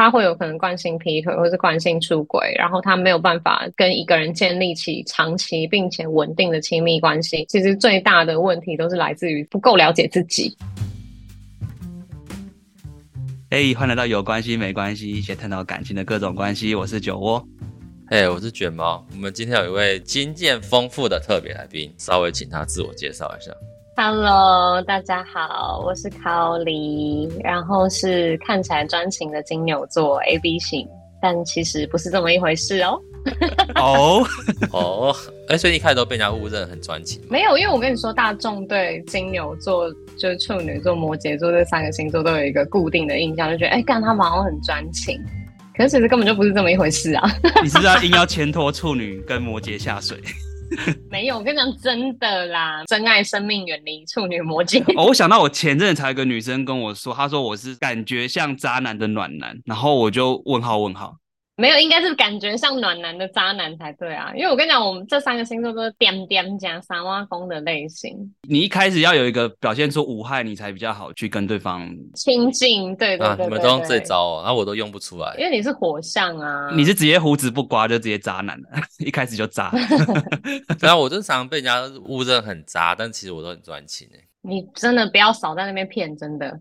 他会有可能惯性劈腿或是惯性出轨，然后他没有办法跟一个人建立起长期并且稳定的亲密关系。其实最大的问题都是来自于不够了解自己。嘿，hey, 欢迎来到有关系没关系，一起探讨感情的各种关系。我是酒窝，嘿，hey, 我是卷毛。我们今天有一位经验丰富的特别来宾，稍微请他自我介绍一下。Hello，大家好，我是卡莉，然后是看起来专情的金牛座 AB 型，但其实不是这么一回事哦。哦哦，哎，所以一开始都被人家误认很专情。没有，因为我跟你说，大众对金牛座、就是处女座、摩羯座这三个星座都有一个固定的印象，就觉得哎，干他们好像很专情，可是其实根本就不是这么一回事啊。你是不是要硬要牵拖处女跟摩羯下水？没有，我跟你讲真的啦，真爱生命远离处女魔镜。哦，我想到我前阵子才有个女生跟我说，她说我是感觉像渣男的暖男，然后我就问号问号。没有，应该是感觉像暖男的渣男才对啊！因为我跟你讲，我们这三个星座都是点点加三挖风的类型。你一开始要有一个表现出无害，你才比较好去跟对方亲近。对对对，对，对，啊，你们都用这招哦，然后我都用不出来。因为你是火象啊，你是直接胡子不刮就直接渣男了，一开始就渣。对啊，我就常常被人家误认很渣，但其实我都很专情哎。你真的不要少在那边骗，真的。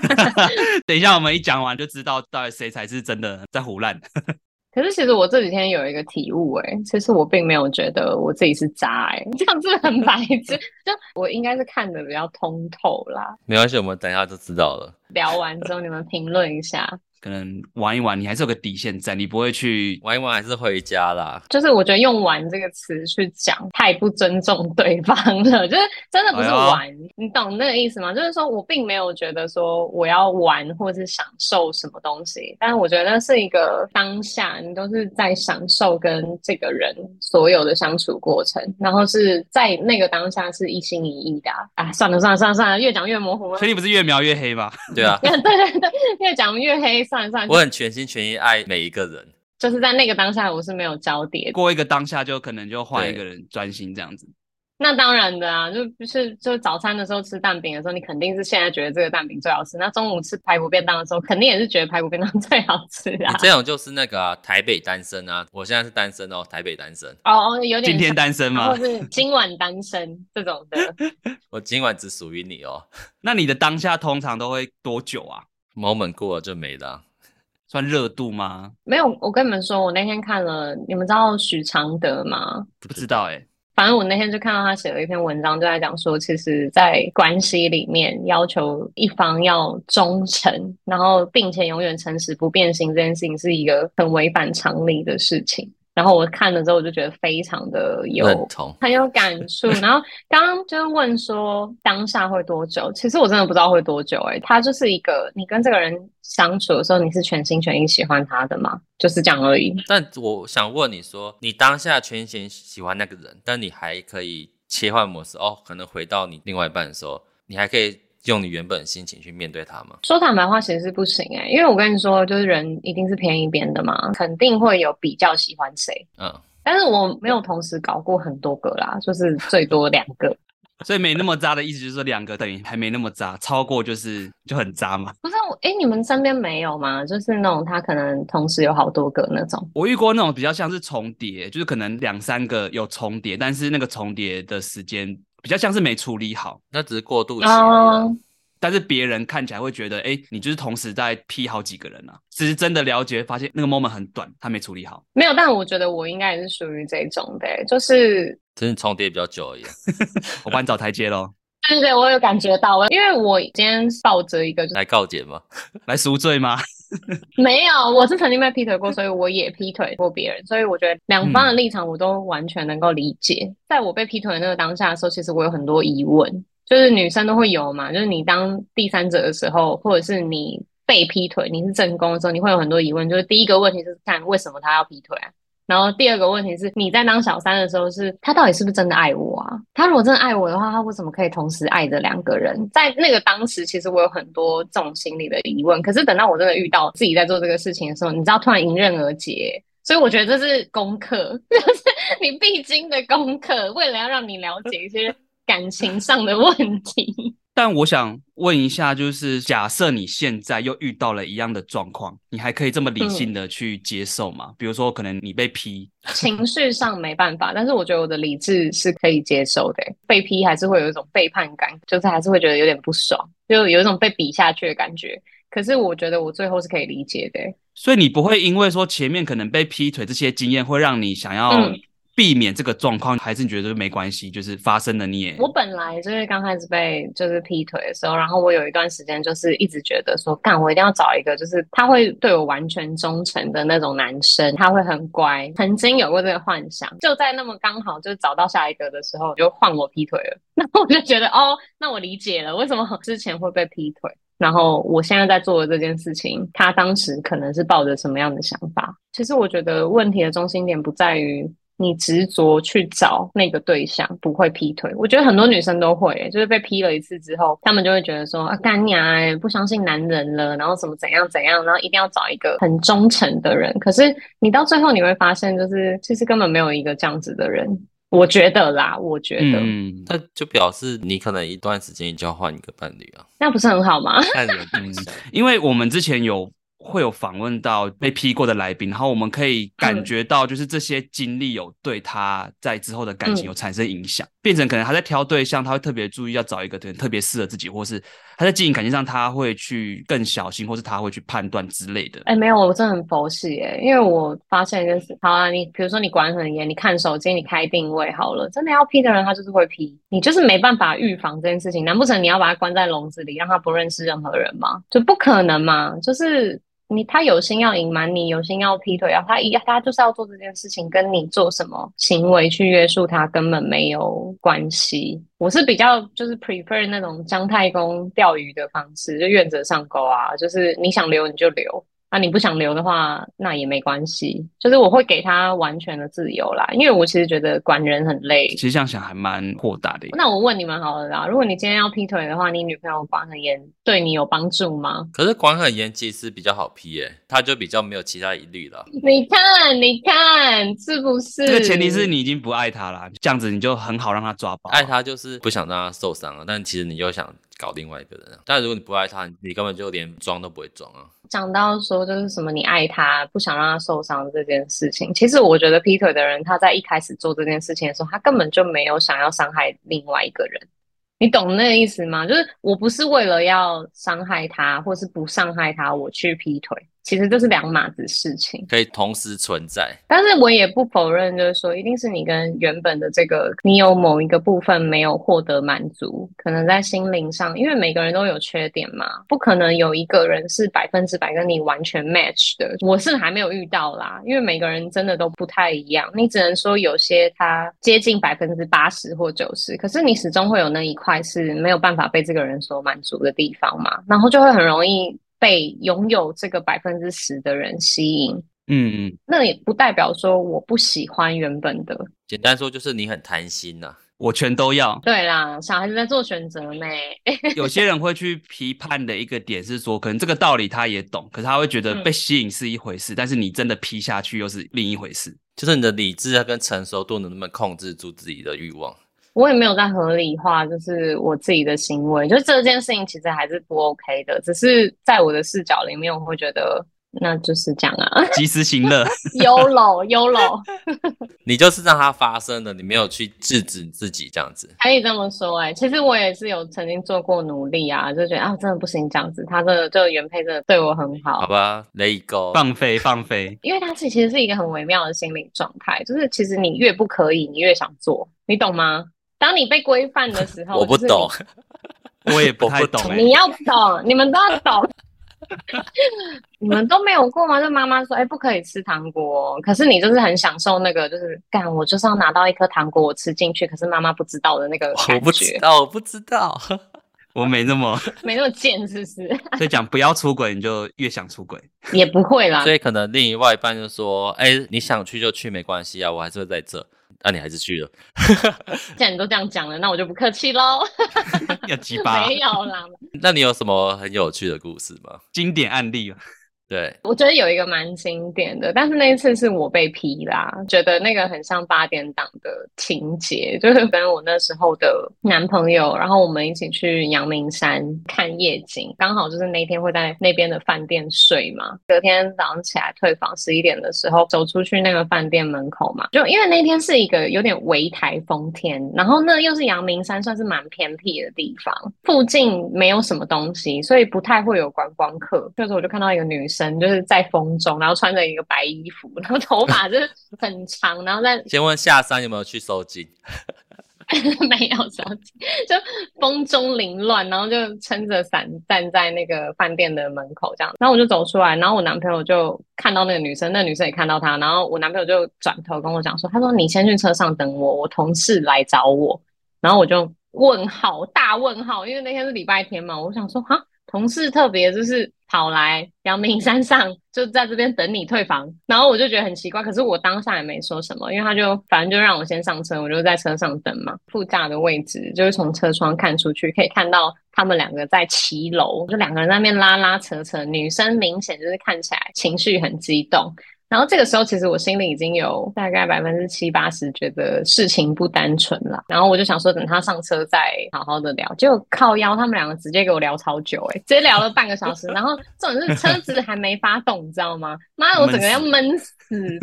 等一下，我们一讲完就知道到底谁才是真的在胡乱。可是其实我这几天有一个体悟，哎，其实我并没有觉得我自己是渣，哎，这样是不是很白痴？就我应该是看的比较通透啦。没关系，我们等一下就知道了。聊完之后，你们评论一下。可能玩一玩，你还是有个底线在，你不会去玩一玩，还是回家啦。就是我觉得用“玩”这个词去讲，太不尊重对方了。就是真的不是玩，哎、你懂那个意思吗？就是说我并没有觉得说我要玩或是享受什么东西，但是我觉得那是一个当下，你都是在享受跟这个人所有的相处过程，然后是在那个当下是一心一意的啊。啊算了算了算了算了，越讲越模糊了。所以你不是越描越黑吗？对啊，对对对，越讲越黑。算算，我很全心全意爱每一个人，就是在那个当下，我是没有交叠。过一个当下，就可能就换一个人专心这样子。那当然的啊，就不是就早餐的时候吃蛋饼的时候，你肯定是现在觉得这个蛋饼最好吃。那中午吃排骨便当的时候，肯定也是觉得排骨便当 最好吃啊。这种就是那个、啊、台北单身啊，我现在是单身哦，台北单身哦，有点今天单身吗？或是今晚单身这种的。我今晚只属于你哦。那你的当下通常都会多久啊？moment 过了就没了。算热度吗？没有，我跟你们说，我那天看了，你们知道许常德吗？不知道哎、欸。反正我那天就看到他写了一篇文章，就在讲说，其实，在关系里面要求一方要忠诚，然后并且永远诚实不变心，这件事情是一个很违反常理的事情。然后我看了之后，我就觉得非常的有很有感触。然后刚刚就是问说当下会多久？其实我真的不知道会多久。哎，他就是一个你跟这个人相处的时候，你是全心全意喜欢他的吗？就是这样而已。但我想问你说，你当下全心喜欢那个人，但你还可以切换模式哦，可能回到你另外一半的时候，你还可以。用你原本的心情去面对他吗？说坦白话，其实是不行哎、欸，因为我跟你说，就是人一定是偏一边的嘛，肯定会有比较喜欢谁。嗯，但是我没有同时搞过很多个啦，就是最多两个，所以没那么渣的意思就是说两个等于还没那么渣，超过就是就很渣嘛。不是我哎、欸，你们身边没有吗？就是那种他可能同时有好多个那种。我遇过那种比较像是重叠，就是可能两三个有重叠，但是那个重叠的时间。比较像是没处理好，那只是过渡期。Oh. 但是别人看起来会觉得，哎、欸，你就是同时在批好几个人啊。只是真的了解，发现那个 moment 很短，他没处理好。没有，但我觉得我应该也是属于这种的、欸，就是真是重叠比较久而已。我帮你找台阶喽。对对，我有感觉到，因为我今天抱着一个来告解吗？来赎罪吗？没有，我是曾经被劈腿过，所以我也劈腿过别人，所以我觉得两方的立场我都完全能够理解。在我被劈腿的那个当下的时候，其实我有很多疑问，就是女生都会有嘛，就是你当第三者的时候，或者是你被劈腿，你是正宫的时候，你会有很多疑问。就是第一个问题是看为什么他要劈腿啊？然后第二个问题是，你在当小三的时候是，是他到底是不是真的爱我啊？他如果真的爱我的话，他为什么可以同时爱着两个人？在那个当时，其实我有很多这种心理的疑问。可是等到我真的遇到自己在做这个事情的时候，你知道，突然迎刃而解。所以我觉得这是功课，就是你必经的功课，为了要让你了解一些感情上的问题。但我想问一下，就是假设你现在又遇到了一样的状况，你还可以这么理性的去接受吗？嗯、比如说，可能你被劈，情绪上没办法，但是我觉得我的理智是可以接受的。被劈还是会有一种背叛感，就是还是会觉得有点不爽，就有一种被比下去的感觉。可是我觉得我最后是可以理解的。所以你不会因为说前面可能被劈腿这些经验，会让你想要、嗯。避免这个状况，还是你觉得没关系？就是发生了，你也我本来就是刚开始被就是劈腿的时候，然后我有一段时间就是一直觉得说，干我一定要找一个就是他会对我完全忠诚的那种男生，他会很乖。曾经有过这个幻想，就在那么刚好就找到下一个的时候，就换我劈腿了。那我就觉得哦，那我理解了为什么之前会被劈腿，然后我现在在做的这件事情，他当时可能是抱着什么样的想法？其实我觉得问题的中心点不在于。你执着去找那个对象不会劈腿，我觉得很多女生都会、欸，就是被劈了一次之后，她们就会觉得说啊干娘哎，不相信男人了，然后什么怎样怎样，然后一定要找一个很忠诚的人。可是你到最后你会发现，就是其实根本没有一个这样子的人。我觉得啦，我觉得，嗯，那就表示你可能一段时间就要换一个伴侣啊，那不是很好吗？看人嗯，因为我们之前有。会有访问到被批过的来宾，然后我们可以感觉到，就是这些经历有对他在之后的感情有产生影响，嗯、变成可能他在挑对象，他会特别注意要找一个人特别适合自己，或是他在经营感情上他会去更小心，或是他会去判断之类的。哎，没有，我真的很佛系哎，因为我发现一件事，好啊，你比如说你管很严，你看手机，你开定位好了，真的要批的人他就是会批，你就是没办法预防这件事情，难不成你要把他关在笼子里，让他不认识任何人吗？就不可能嘛，就是。你他有心要隐瞒你，有心要劈腿，啊，他一他就是要做这件事情，跟你做什么行为去约束他根本没有关系。我是比较就是 prefer 那种姜太公钓鱼的方式，就愿者上钩啊，就是你想留你就留。那、啊、你不想留的话，那也没关系，就是我会给他完全的自由啦，因为我其实觉得管人很累。其实这样想还蛮豁达的。那我问你们好了啦，如果你今天要劈腿的话，你女朋友管很严，对你有帮助吗？可是管很严其实比较好劈耶，他就比较没有其他疑虑了。你看，你看，是不是？这个前提是你已经不爱他了，这样子你就很好让他抓包。爱他就是不想让他受伤了，但其实你又想搞另外一个人。但如果你不爱他，你根本就连装都不会装啊。讲到说就是什么你爱他，不想让他受伤这件事情，其实我觉得劈腿的人他在一开始做这件事情的时候，他根本就没有想要伤害另外一个人，你懂那个意思吗？就是我不是为了要伤害他，或是不伤害他，我去劈腿。其实这是两码子事情，可以同时存在。但是我也不否认，就是说，一定是你跟原本的这个你有某一个部分没有获得满足，可能在心灵上，因为每个人都有缺点嘛，不可能有一个人是百分之百跟你完全 match 的。我是还没有遇到啦，因为每个人真的都不太一样。你只能说有些他接近百分之八十或九十，可是你始终会有那一块是没有办法被这个人所满足的地方嘛，然后就会很容易。被拥有这个百分之十的人吸引，嗯嗯，那也不代表说我不喜欢原本的。简单说就是你很贪心呐、啊，我全都要。对啦，小孩子在做选择呢。有些人会去批判的一个点是说，可能这个道理他也懂，可是他会觉得被吸引是一回事，嗯、但是你真的劈下去又是另一回事。就是你的理智跟成熟度能不能控制住自己的欲望？我也没有在合理化，就是我自己的行为，就这件事情其实还是不 OK 的，只是在我的视角里面，我会觉得那就是这样啊，及时行乐，YOLO，YOLO，你就是让它发生了，你没有去制止自己这样子，可以这么说哎、欸，其实我也是有曾经做过努力啊，就觉得啊真的不行这样子，他真的就原配真的对我很好，好吧，Let it go，放飞放飞，因为他其实是一个很微妙的心理状态，就是其实你越不可以，你越想做，你懂吗？当你被规范的时候，我不懂，我也不太懂、欸。你要懂，你们都要懂。你们都没有过吗？就妈妈说，哎、欸，不可以吃糖果，可是你就是很享受那个，就是干，我就是要拿到一颗糖果，我吃进去，可是妈妈不知道的那个感觉。我不知道，我不知道，我没那么没那么贱，是不是？所以讲不要出轨，你就越想出轨，也不会啦。所以可能另外一半就说，哎、欸，你想去就去，没关系啊，我还是会在这。那、啊、你还是去了，既然你都这样讲了，那我就不客气喽。要鸡巴？没有啦。那你有什么很有趣的故事吗？经典案例对，我觉得有一个蛮经典的，但是那一次是我被批啦，觉得那个很像八点档的情节，就是跟我那时候的男朋友，然后我们一起去阳明山看夜景，刚好就是那天会在那边的饭店睡嘛，隔天早上起来退房十一点的时候走出去那个饭店门口嘛，就因为那天是一个有点微台风天，然后那又是阳明山，算是蛮偏僻的地方，附近没有什么东西，所以不太会有观光客，就是我就看到一个女生。神就是在风中，然后穿着一个白衣服，然后头发就是 很长，然后在先问下山有没有去收集？没有收惊，就风中凌乱，然后就撑着伞站在那个饭店的门口这样。然后我就走出来，然后我男朋友就看到那个女生，那个女生也看到他，然后我男朋友就转头跟我讲说：“他说你先去车上等我，我同事来找我。”然后我就问号大问号，因为那天是礼拜天嘛，我想说哈。同事特别就是跑来阳明山上，就在这边等你退房，然后我就觉得很奇怪，可是我当下也没说什么，因为他就反正就让我先上车，我就在车上等嘛。副驾的位置就是从车窗看出去，可以看到他们两个在骑楼，就两个人在那边拉拉扯扯，女生明显就是看起来情绪很激动。然后这个时候，其实我心里已经有大概百分之七八十觉得事情不单纯了。然后我就想说，等他上车再好好的聊。结果靠腰，他们两个直接给我聊超久，欸，诶直接聊了半个小时。然后重点是车子还没发动，你知道吗？妈的，我整个要闷死。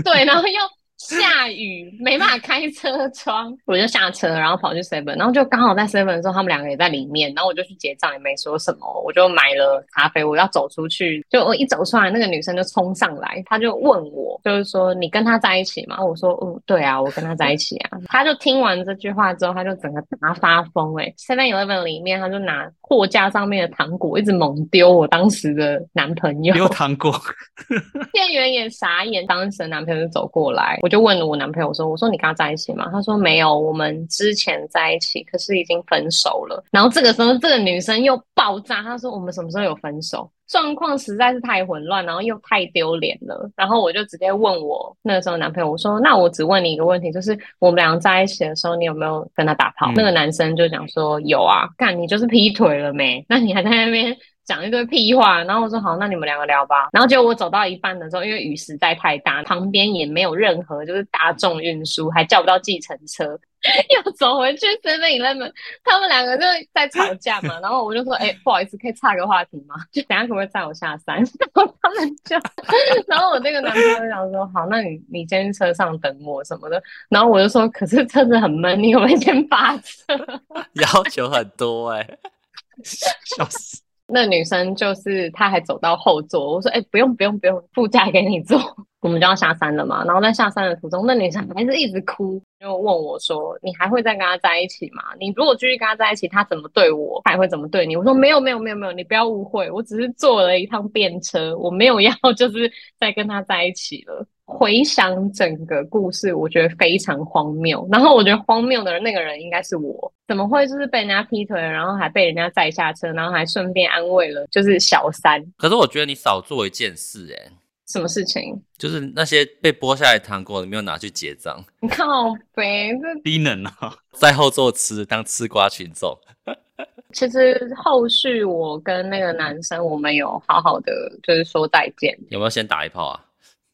对，然后又。下雨没办法开车窗，我就下车，然后跑去 seven，然后就刚好在 seven 的时候，他们两个也在里面，然后我就去结账，也没说什么，我就买了咖啡，我要走出去，就我一走出来，那个女生就冲上来，她就问我，就是说你跟他在一起吗？我说，嗯，对啊，我跟他在一起啊。他就听完这句话之后，他就整个大发疯，哎，seven eleven 里面，他就拿货架上面的糖果一直猛丢我当时的男朋友，丢糖果，店员也傻眼，当时的男朋友就走过来，我。就问了我男朋友说：“我说你跟他在一起吗？”他说：“没有，我们之前在一起，可是已经分手了。”然后这个时候，这个女生又爆炸，她说：“我们什么时候有分手？”状况实在是太混乱，然后又太丢脸了。然后我就直接问我那个时候男朋友：“我说，那我只问你一个问题，就是我们两个在一起的时候，你有没有跟他打炮？”嗯、那个男生就讲说：“有啊，干你就是劈腿了没？那你还在那边。”讲一堆屁话，然后我说好，那你们两个聊吧。然后结果我走到一半的时候，因为雨实在太大，旁边也没有任何就是大众运输，还叫不到计程车，又走回去 Seven Eleven，他们两个就在吵架嘛。然后我就说，哎、欸，不好意思，可以岔个话题吗？就等下可不可以载我下山？然后他们就，然后我那个男朋友就想说，好，那你你先去车上等我什么的。然后我就说，可是车子很闷，你可不可以先发车？要求很多哎、欸，笑死。那女生就是，她还走到后座。我说：“哎、欸，不用不用不用，副驾给你坐。”我们就要下山了嘛。然后在下山的途中，那女生还是一直哭，就问我说：“你还会再跟他在一起吗？你如果继续跟他在一起，他怎么对我，他还会怎么对你？”我说：“没有没有没有没有，你不要误会，我只是坐了一趟便车，我没有要就是再跟他在一起了。”回想整个故事，我觉得非常荒谬。然后我觉得荒谬的，那个人应该是我。怎么会就是被人家劈腿，然后还被人家载下车，然后还顺便安慰了就是小三？可是我觉得你少做一件事、欸，哎，什么事情？就是那些被剥下来糖果，你没有拿去结账。你 靠北，这低能啊！在后座吃当吃瓜群众。其实后续我跟那个男生，我们有好好的就是说再见。有没有先打一炮啊？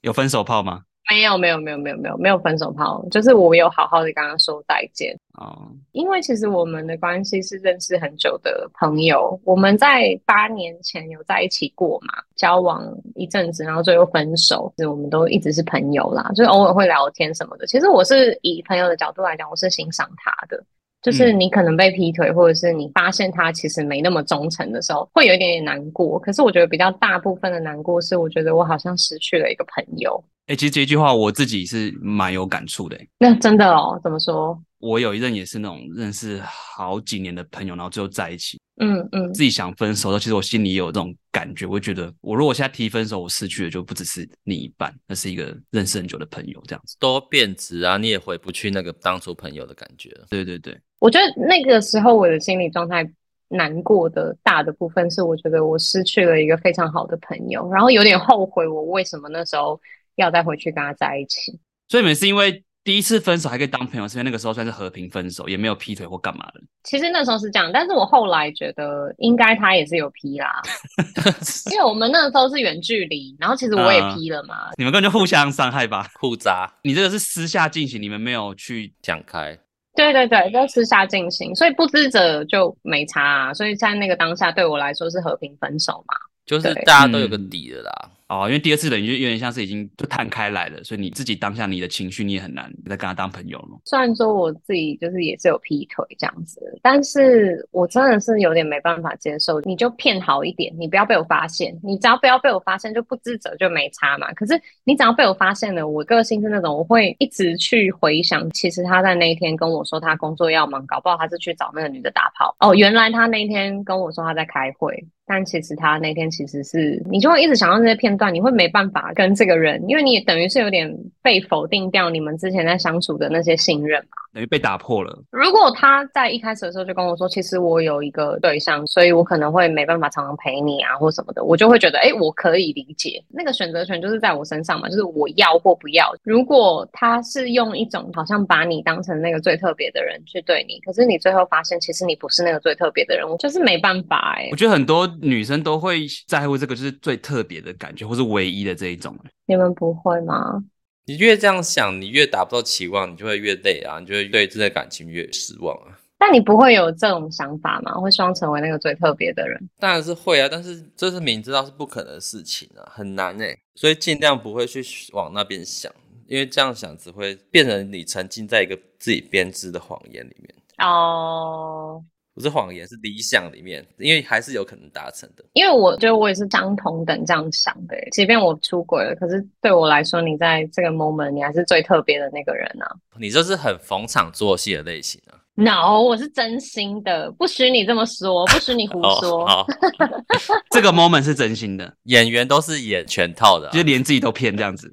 有分手炮吗？没有，没有，没有，没有，没有，没有分手炮。就是我有好好的跟他说再见。哦，因为其实我们的关系是认识很久的朋友，我们在八年前有在一起过嘛，交往一阵子，然后最后分手。其实我们都一直是朋友啦，就是偶尔会聊天什么的。其实我是以朋友的角度来讲，我是欣赏他的。就是你可能被劈腿，或者是你发现他其实没那么忠诚的时候，会有一点点难过。可是我觉得比较大部分的难过是，我觉得我好像失去了一个朋友。哎、欸，其实这句话我自己是蛮有感触的。那真的哦？怎么说？我有一任也是那种认识好几年的朋友，然后最后在一起。嗯嗯，自己想分手的时候，其实我心里也有这种感觉，我会觉得，我如果现在提分手，我失去的就不只是另一半，那是一个认识很久的朋友，这样子都变质啊，你也回不去那个当初朋友的感觉。对对对，我觉得那个时候我的心理状态难过的大的部分是，我觉得我失去了一个非常好的朋友，然后有点后悔我为什么那时候要再回去跟他在一起。所以你们是因为第一次分手还可以当朋友，是因为那个时候算是和平分手，也没有劈腿或干嘛的。其实那时候是这样，但是我后来觉得应该他也是有劈啦，因为我们那个时候是远距离，然后其实我也劈了嘛。呃、你们根本就互相伤害吧，互扎。你这个是私下进行，你们没有去讲开。对对对，就私下进行，所以不知者就没差啊。所以在那个当下，对我来说是和平分手嘛，就是大家都有个底的啦。嗯哦，因为第二次等于就有点像是已经就摊开来了，所以你自己当下你的情绪你也很难再跟他当朋友了。虽然说我自己就是也是有劈腿这样子，但是我真的是有点没办法接受。你就骗好一点，你不要被我发现，你只要不要被我发现，就不自责就没差嘛。可是你只要被我发现了，我个性是那种我会一直去回想，其实他在那一天跟我说他工作要忙，搞不好他是去找那个女的打炮。哦，原来他那一天跟我说他在开会。但其实他那天其实是，你就会一直想到那些片段，你会没办法跟这个人，因为你也等于是有点被否定掉你们之前在相处的那些信任嘛。等于被打破了。如果他在一开始的时候就跟我说，其实我有一个对象，所以我可能会没办法常常陪你啊，或什么的，我就会觉得，哎，我可以理解。那个选择权就是在我身上嘛，就是我要或不要。如果他是用一种好像把你当成那个最特别的人去对你，可是你最后发现其实你不是那个最特别的人，我就是没办法哎。我觉得很多女生都会在乎这个就是最特别的感觉，或是唯一的这一种。你们不会吗？你越这样想，你越达不到期望，你就会越累啊，你就会对这段感情越失望啊。但你不会有这种想法吗？会希望成为那个最特别的人？当然是会啊，但是这是明知道是不可能的事情啊，很难诶。所以尽量不会去往那边想，因为这样想只会变成你沉浸在一个自己编织的谎言里面。哦。不是谎言，是理想里面，因为还是有可能达成的。因为我觉得我也是相同等这样想的，即便我出轨了，可是对我来说，你在这个 moment，你还是最特别的那个人啊。你就是很逢场作戏的类型啊。No，我是真心的，不许你这么说，不许你胡说。好，这个 moment 是真心的，演员都是演全套的啊，就连自己都骗这样子。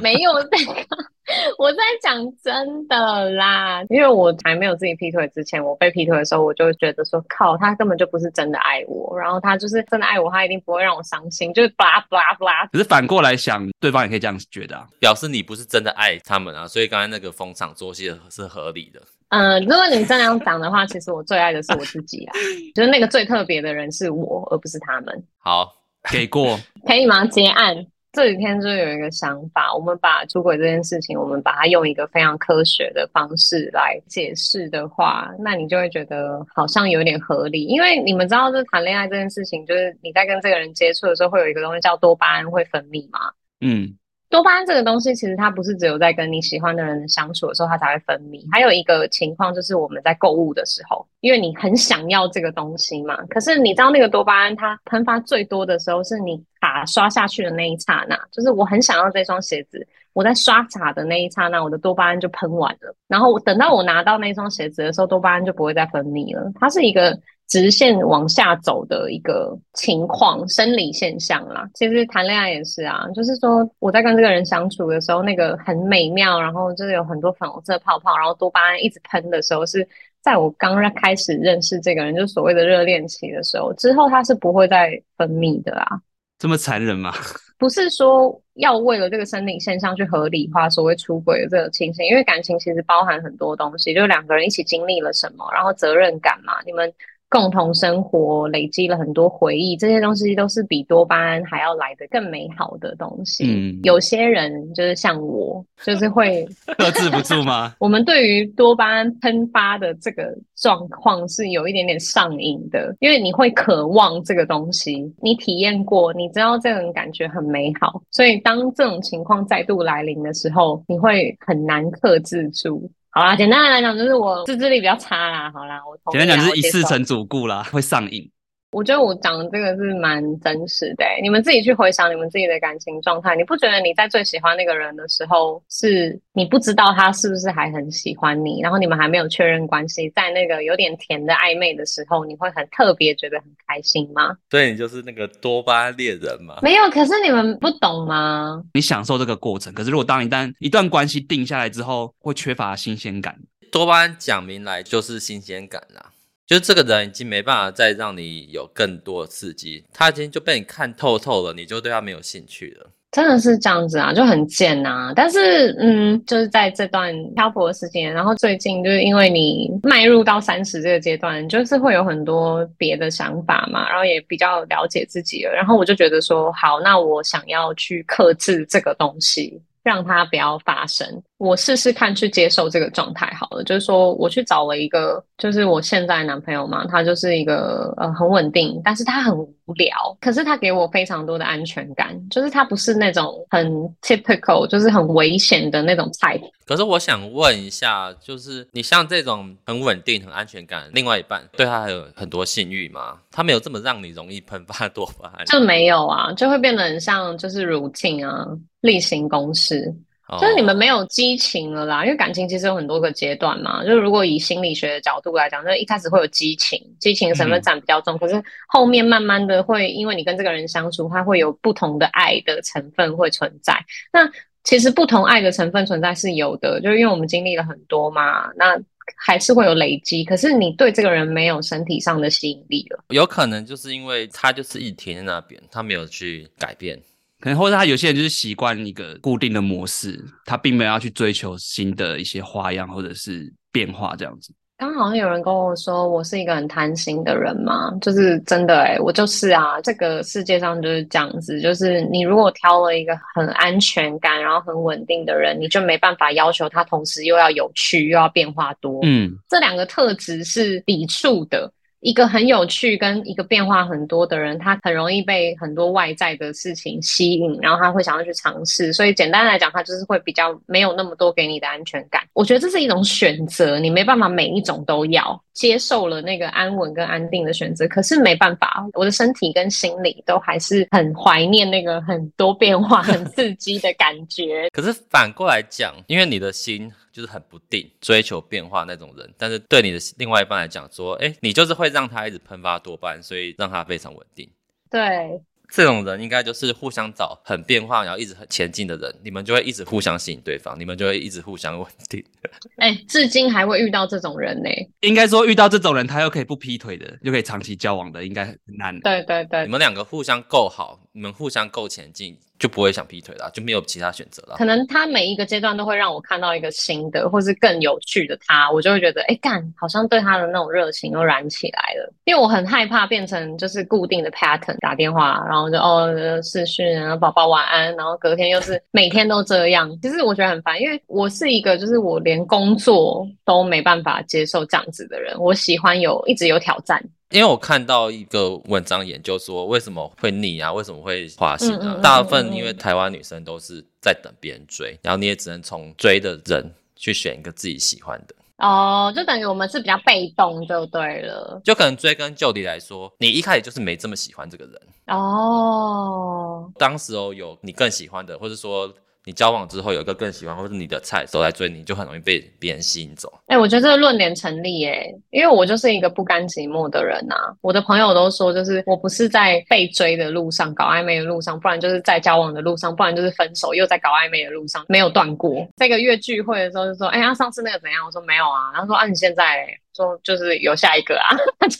没有这个。我在讲真的啦，因为我还没有自己劈腿之前，我被劈腿的时候，我就觉得说，靠，他根本就不是真的爱我，然后他就是真的爱我，他一定不会让我伤心，就是巴拉巴拉巴拉。可是反过来想，对方也可以这样觉得啊，表示你不是真的爱他们啊，所以刚才那个逢场作戏是合理的。嗯、呃，如果你这样讲的话，其实我最爱的是我自己啊，就是那个最特别的人是我，而不是他们。好，给过，可以吗？结案。这几天就有一个想法，我们把出轨这件事情，我们把它用一个非常科学的方式来解释的话，那你就会觉得好像有点合理。因为你们知道，就是谈恋爱这件事情，就是你在跟这个人接触的时候，会有一个东西叫多巴胺会分泌嘛？嗯。多巴胺这个东西，其实它不是只有在跟你喜欢的人相处的时候，它才会分泌。还有一个情况就是我们在购物的时候，因为你很想要这个东西嘛。可是你知道那个多巴胺它喷发最多的时候，是你卡刷下去的那一刹那，就是我很想要这双鞋子，我在刷卡的那一刹那，我的多巴胺就喷完了。然后等到我拿到那双鞋子的时候，多巴胺就不会再分泌了。它是一个。直线往下走的一个情况，生理现象啦。其实谈恋爱也是啊，就是说我在跟这个人相处的时候，那个很美妙，然后就是有很多粉红色泡泡，然后多巴胺一直喷的时候，是在我刚开始认识这个人，就是所谓的热恋期的时候。之后他是不会再分泌的啊。这么残忍吗？不是说要为了这个生理现象去合理化所谓出轨的这个情形，因为感情其实包含很多东西，就两个人一起经历了什么，然后责任感嘛，你们。共同生活累积了很多回忆，这些东西都是比多巴胺还要来得更美好的东西。嗯，有些人就是像我，就是会 克制不住吗？我们对于多巴胺喷发的这个状况是有一点点上瘾的，因为你会渴望这个东西，你体验过，你知道这种感觉很美好，所以当这种情况再度来临的时候，你会很难克制住。好啦，简单的来讲就是我自制力比较差啦。好啦，我简单讲就是一次成主顾啦，会上瘾。我觉得我讲的这个是蛮真实的、欸，你们自己去回想你们自己的感情状态，你不觉得你在最喜欢那个人的时候，是你不知道他是不是还很喜欢你，然后你们还没有确认关系，在那个有点甜的暧昧的时候，你会很特别觉得很开心吗？对，你就是那个多巴胺恋人嘛。没有，可是你们不懂吗？你享受这个过程，可是如果当一旦一段关系定下来之后，会缺乏新鲜感。多巴胺讲明来就是新鲜感啦。就这个人已经没办法再让你有更多的刺激，他已经就被你看透透了，你就对他没有兴趣了。真的是这样子啊，就很贱呐、啊。但是，嗯，就是在这段漂泊的时间，然后最近就是因为你迈入到三十这个阶段，就是会有很多别的想法嘛，然后也比较了解自己了。然后我就觉得说，好，那我想要去克制这个东西。让它不要发生，我试试看去接受这个状态好了。就是说，我去找了一个，就是我现在男朋友嘛，他就是一个呃很稳定，但是他很无聊，可是他给我非常多的安全感，就是他不是那种很 typical，就是很危险的那种 type。可是我想问一下，就是你像这种很稳定、很安全感，另外一半对他还有很多性欲吗？他没有这么让你容易喷发多巴胺？就没有啊，就会变得很像就是 routine 啊。例行公事，就是你们没有激情了啦。因为感情其实有很多个阶段嘛。就是如果以心理学的角度来讲，就一开始会有激情，激情的成分占比较重。嗯。可是后面慢慢的会，因为你跟这个人相处，他会有不同的爱的成分会存在。那其实不同爱的成分存在是有的，就是因为我们经历了很多嘛，那还是会有累积。可是你对这个人没有身体上的吸引力了，有可能就是因为他就是一直停在那边，他没有去改变。可能或者他有些人就是习惯一个固定的模式，他并没有要去追求新的一些花样或者是变化这样子。刚好像有人跟我说，我是一个很贪心的人嘛，就是真的诶，我就是啊。这个世界上就是这样子，就是你如果挑了一个很安全感，然后很稳定的人，你就没办法要求他同时又要有趣又要变化多。嗯，这两个特质是抵触的。一个很有趣跟一个变化很多的人，他很容易被很多外在的事情吸引，然后他会想要去尝试。所以简单来讲，他就是会比较没有那么多给你的安全感。我觉得这是一种选择，你没办法每一种都要。接受了那个安稳跟安定的选择，可是没办法，我的身体跟心理都还是很怀念那个很多变化、很刺激的感觉。可是反过来讲，因为你的心就是很不定，追求变化那种人，但是对你的另外一半来讲，说，哎，你就是会让他一直喷发多巴胺，所以让他非常稳定。对。这种人应该就是互相找很变化，然后一直很前进的人，你们就会一直互相吸引对方，你们就会一直互相稳定。哎、欸，至今还会遇到这种人呢？应该说遇到这种人，他又可以不劈腿的，又可以长期交往的，应该很难。对对对，你们两个互相够好，你们互相够前进。就不会想劈腿了，就没有其他选择了。可能他每一个阶段都会让我看到一个新的，或是更有趣的他，我就会觉得，哎干，好像对他的那种热情又燃起来了。因为我很害怕变成就是固定的 pattern，打电话，然后就哦视讯，然后宝宝晚安，然后隔天又是每天都这样。其实我觉得很烦，因为我是一个就是我连工作都没办法接受这样子的人，我喜欢有一直有挑战。因为我看到一个文章研究说，为什么会腻啊？为什么会花心啊？大部分因为台湾女生都是在等别人追，然后你也只能从追的人去选一个自己喜欢的。哦，就等于我们是比较被动就对了。就可能追根究底来说，你一开始就是没这么喜欢这个人。哦，当时哦有你更喜欢的，或者说。你交往之后有一个更喜欢或者你的菜手来追你，就很容易被别人吸引走。哎、欸，我觉得这个论点成立耶，因为我就是一个不甘寂寞的人呐、啊。我的朋友都说，就是我不是在被追的路上搞暧昧的路上，不然就是在交往的路上，不然就是分手又在搞暧昧的路上，没有断过。这个月聚会的时候就说，哎、欸、呀，上次那个怎样？我说没有啊。然后说啊，你现在说就是有下一个啊。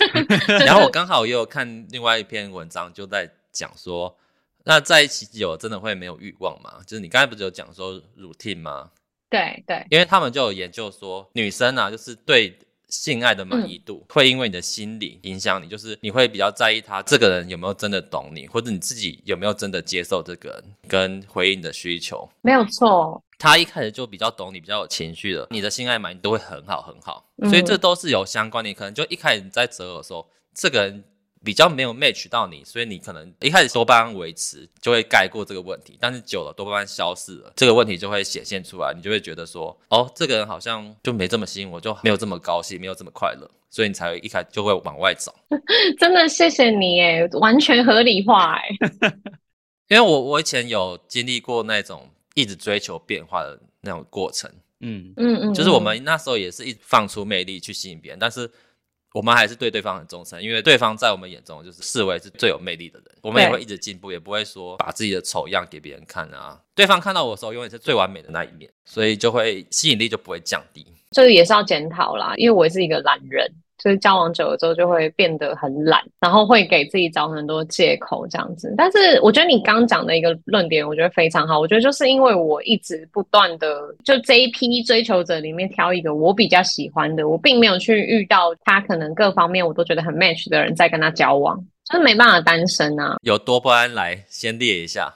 然后我刚好也有看另外一篇文章，就在讲说。那在一起久真的会没有欲望吗？就是你刚才不是有讲说 routine 吗？对对，因为他们就有研究说，女生啊，就是对性爱的满意度、嗯、会因为你的心理影响你，就是你会比较在意他这个人有没有真的懂你，或者你自己有没有真的接受这个人跟回应你的需求。没有错，他一开始就比较懂你，比较有情绪的，你的性爱满意度会很好很好，所以这都是有相关的。你可能就一开始你在择偶的时候，这个人。比较没有 match 到你，所以你可能一开始多巴胺维持就会盖过这个问题，但是久了多巴胺消失了，这个问题就会显现出来，你就会觉得说，哦，这个人好像就没这么吸引我，就没有这么高兴，没有这么快乐，所以你才会一开始就会往外找。真的谢谢你耶，完全合理化哎。因为我我以前有经历过那种一直追求变化的那种过程，嗯嗯嗯，就是我们那时候也是一直放出魅力去吸引别人，但是。我们还是对对方很忠诚，因为对方在我们眼中就是视为是最有魅力的人。我们也会一直进步，也不会说把自己的丑样给别人看啊。对方看到我的时候，永远是最完美的那一面，所以就会吸引力就不会降低。这个也是要检讨啦，因为我也是一个懒人。就是交往久了之后就会变得很懒，然后会给自己找很多借口这样子。但是我觉得你刚讲的一个论点，我觉得非常好。我觉得就是因为我一直不断的就这一批追求者里面挑一个我比较喜欢的，我并没有去遇到他可能各方面我都觉得很 match 的人在跟他交往，就是没办法单身啊。有多不安来先列一下。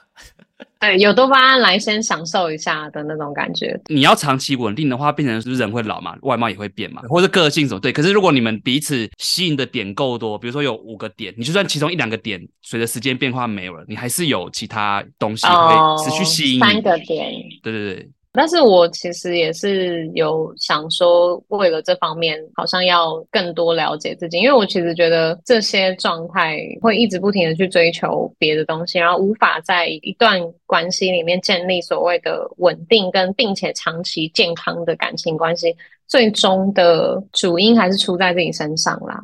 对，有多巴胺来先享受一下的那种感觉。你要长期稳定的话，变成是人会老嘛，外貌也会变嘛，或者个性什么？对。可是如果你们彼此吸引的点够多，比如说有五个点，你就算其中一两个点随着时间变化没有了，你还是有其他东西会持续吸引。哦，三个点。对对对。但是我其实也是有想说，为了这方面，好像要更多了解自己，因为我其实觉得这些状态会一直不停的去追求别的东西，然后无法在一段关系里面建立所谓的稳定跟并且长期健康的感情关系，最终的主因还是出在自己身上啦。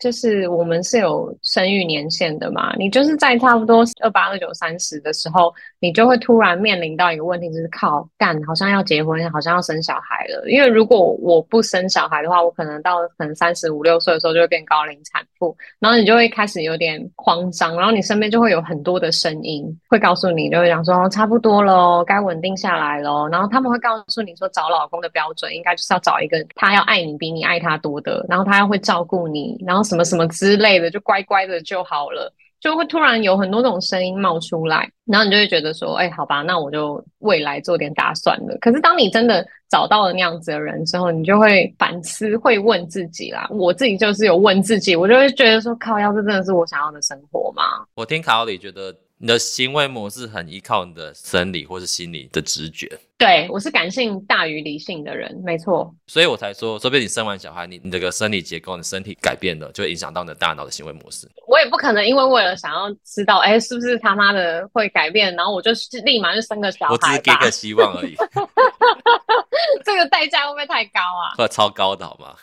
就是我们是有生育年限的嘛，你就是在差不多二八二九三十的时候，你就会突然面临到一个问题，就是靠干，好像要结婚，好像要生小孩了。因为如果我不生小孩的话，我可能到可能三十五六岁的时候就会变高龄产妇，然后你就会开始有点慌张，然后你身边就会有很多的声音会告诉你，就会讲说差不多喽，该稳定下来喽。然后他们会告诉你说，找老公的标准应该就是要找一个他要爱你比你爱他多的，然后他要会照顾你，然后。什么什么之类的，就乖乖的就好了，就会突然有很多种声音冒出来，然后你就会觉得说，哎，好吧，那我就未来做点打算了。可是当你真的找到了那样子的人之后，你就会反思，会问自己啦。我自己就是有问自己，我就会觉得说，靠，要这真的是我想要的生活吗？我听卡奥里觉得。你的行为模式很依靠你的生理或是心理的直觉。对，我是感性大于理性的人，没错。所以我才说，说不定你生完小孩，你你这个生理结构，你身体改变了，就会影响到你的大脑的行为模式。我也不可能因为为了想要知道，哎，是不是他妈的会改变，然后我就立马就生个小孩。我只是给个希望而已。这个代价会不会太高啊？会 超高的好吗？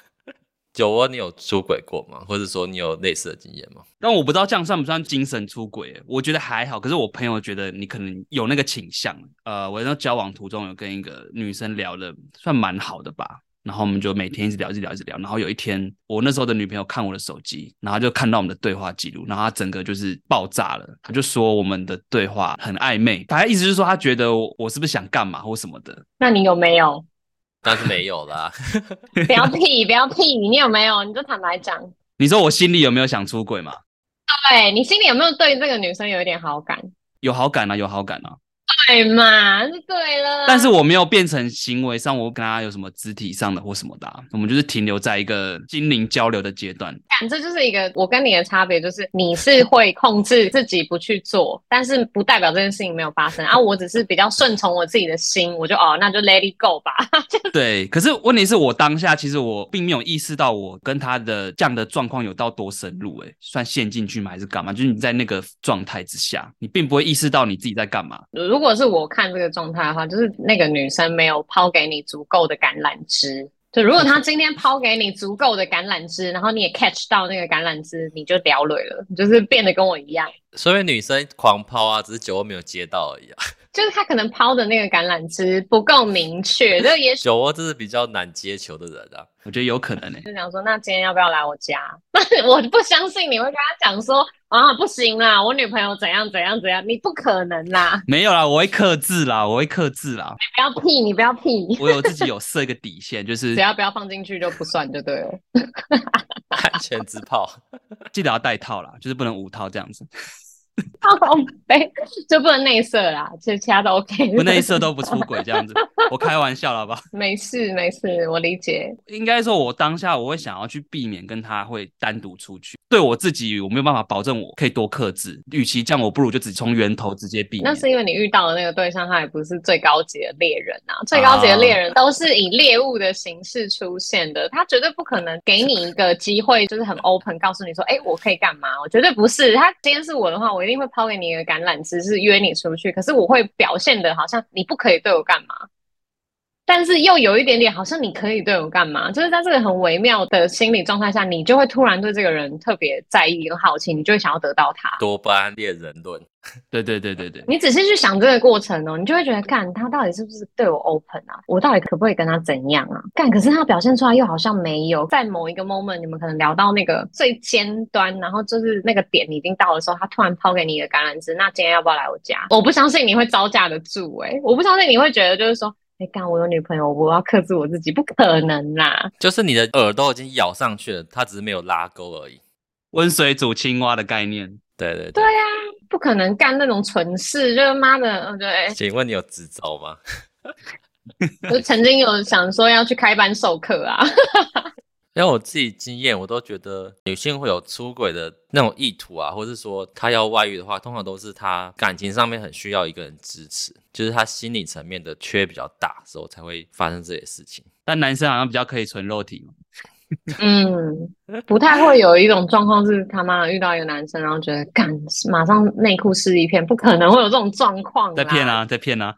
酒窝，你有出轨过吗？或者说你有类似的经验吗？但我不知道这样算不算精神出轨。我觉得还好，可是我朋友觉得你可能有那个倾向。呃，我在交往途中有跟一个女生聊的算蛮好的吧，然后我们就每天一直聊，一直聊，一直聊。然后有一天，我那时候的女朋友看我的手机，然后就看到我们的对话记录，然后她整个就是爆炸了。她就说我们的对话很暧昧，大概意思就是说她觉得我，我是不是想干嘛或什么的。那你有没有？但是没有啦，不要屁，不要屁，你有没有？你就坦白讲。你说我心里有没有想出轨嘛？对，你心里有没有对这个女生有一点好感？有好感啊，有好感啊。对嘛，是对了。但是我没有变成行为上，我跟他有什么肢体上的或什么的，我们就是停留在一个心灵交流的阶段。感这就是一个我跟你的差别，就是你是会控制自己不去做，但是不代表这件事情没有发生啊。我只是比较顺从我自己的心，我就哦，那就 let it go 吧。对，可是问题是我当下其实我并没有意识到我跟他的这样的状况有到多深入，哎，算陷进去吗？还是干嘛？就是你在那个状态之下，你并不会意识到你自己在干嘛。如果是我看这个状态的话，就是那个女生没有抛给你足够的橄榄枝。就如果她今天抛给你足够的橄榄枝，然后你也 catch 到那个橄榄枝，你就掉泪了，就是变得跟我一样。所以女生狂抛啊，只是酒窝没有接到而已啊。就是他可能抛的那个橄榄枝不够明确，就也许酒窝就是比较难接球的人啊。我觉得有可能呢、欸。就想说，那今天要不要来我家？我不相信你会跟他讲说。啊，不行啦！我女朋友怎样怎样怎样，你不可能啦！没有啦，我会克制啦，我会克制啦。你不要屁，你不要屁！我有自己有设一个底线，就是 只要不要放进去就不算就对了。安全之炮，记得要带套啦，就是不能无套这样子。好呗，就不能内射啦，其实其他都 OK。不内 射都不出轨这样子，我开玩笑了吧？没事没事，我理解。应该说，我当下我会想要去避免跟他会单独出去。对我自己，我没有办法保证我可以多克制。与其这样，我不如就只从源头直接避免。那是因为你遇到的那个对象，他也不是最高级的猎人啊。最高级的猎人都是以猎物的形式出现的，他绝对不可能给你一个机会，就是很 open，告诉你说，哎，我可以干嘛？我绝对不是。他今天是我的话，我。一定会抛给你一个橄榄枝，是约你出去。可是我会表现的好像你不可以对我干嘛。但是又有一点点好像你可以对我干嘛，就是在这个很微妙的心理状态下，你就会突然对这个人特别在意跟好奇，你就会想要得到他。多巴胺恋人论，对对对对对。你仔细去想这个过程哦，你就会觉得，干他到底是不是对我 open 啊？我到底可不可以跟他怎样啊？干，可是他表现出来又好像没有。在某一个 moment，你们可能聊到那个最尖端，然后就是那个点已经到的时候，他突然抛给你一个橄榄枝，那今天要不要来我家？我不相信你会招架得住、欸，诶我不相信你会觉得就是说。哎，干我有女朋友，我要克制我自己，不可能啦！就是你的耳朵已经咬上去了，它只是没有拉钩而已。温水煮青蛙的概念，对对对呀、啊，不可能干那种蠢事，就是妈的，对。请问你有执照吗？我曾经有想说要去开班授课啊。因为我自己经验，我都觉得女性会有出轨的那种意图啊，或是说她要外遇的话，通常都是她感情上面很需要一个人支持，就是她心理层面的缺比较大时候才会发生这些事情。但男生好像比较可以纯肉体。嗯，不太会有一种状况是他妈遇到一个男生，然后觉得干，马上内裤湿一片，不可能会有这种状况。在骗啊，在骗啊！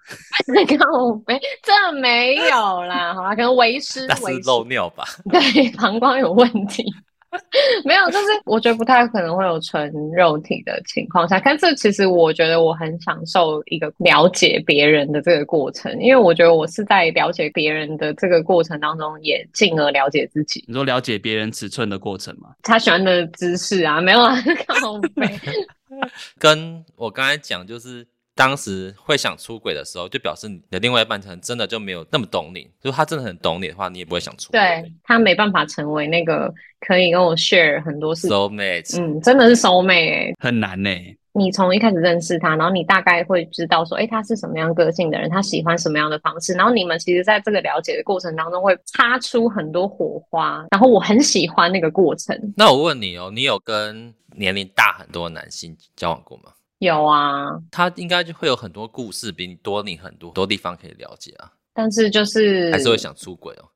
你看我没，这没有啦，好啦，可能为师，那是漏尿吧？对，膀胱有问题。没有，就是我觉得不太可能会有纯肉体的情况下，但是其实我觉得我很享受一个了解别人的这个过程，因为我觉得我是在了解别人的这个过程当中，也进而了解自己。你说了解别人尺寸的过程吗？他喜欢的姿势啊，没有啊。跟我刚才讲就是。当时会想出轨的时候，就表示你的另外一半可能真的就没有那么懂你。如果他真的很懂你的话，你也不会想出轨。对，他没办法成为那个可以跟我 share 很多事。soul mate，嗯，真的是 soul mate 欸，很难呢欸。你从一开始认识他，然后你大概会知道说，哎，他是什么样个性的人，他喜欢什么样的方式，然后你们其实在这个了解的过程当中会擦出很多火花，然后我很喜欢那个过程。那我问你哦，你有跟年龄大很多的男性交往过吗？有啊，他应该就会有很多故事，比你多，你很多多地方可以了解啊。但是就是还是会想出轨哦，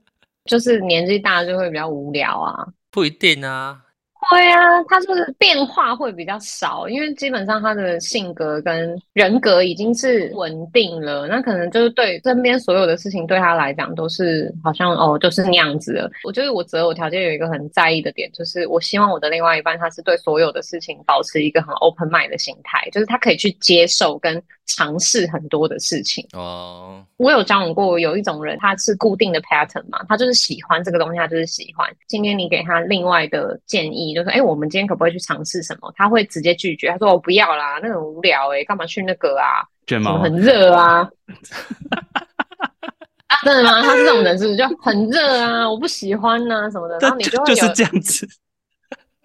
就是年纪大就会比较无聊啊。不一定啊。对啊，他就是变化会比较少，因为基本上他的性格跟人格已经是稳定了，那可能就是对身边所有的事情对他来讲都是好像哦，就是那样子的。我觉得我择偶条件有一个很在意的点，就是我希望我的另外一半他是对所有的事情保持一个很 open mind 的心态，就是他可以去接受跟尝试很多的事情。哦，我有交往过有一种人，他是固定的 pattern 嘛，他就是喜欢这个东西，他就是喜欢。今天你给他另外的建议。就说：“哎、欸，我们今天可不可以去尝试什么？”他会直接拒绝。他说：“我不要啦，那很无聊哎、欸，干嘛去那个啊？卷毛很热啊！啊，真的吗？他是这种人，是不是就很热啊？我不喜欢呐、啊，什么的。然后你就会有就是这样子，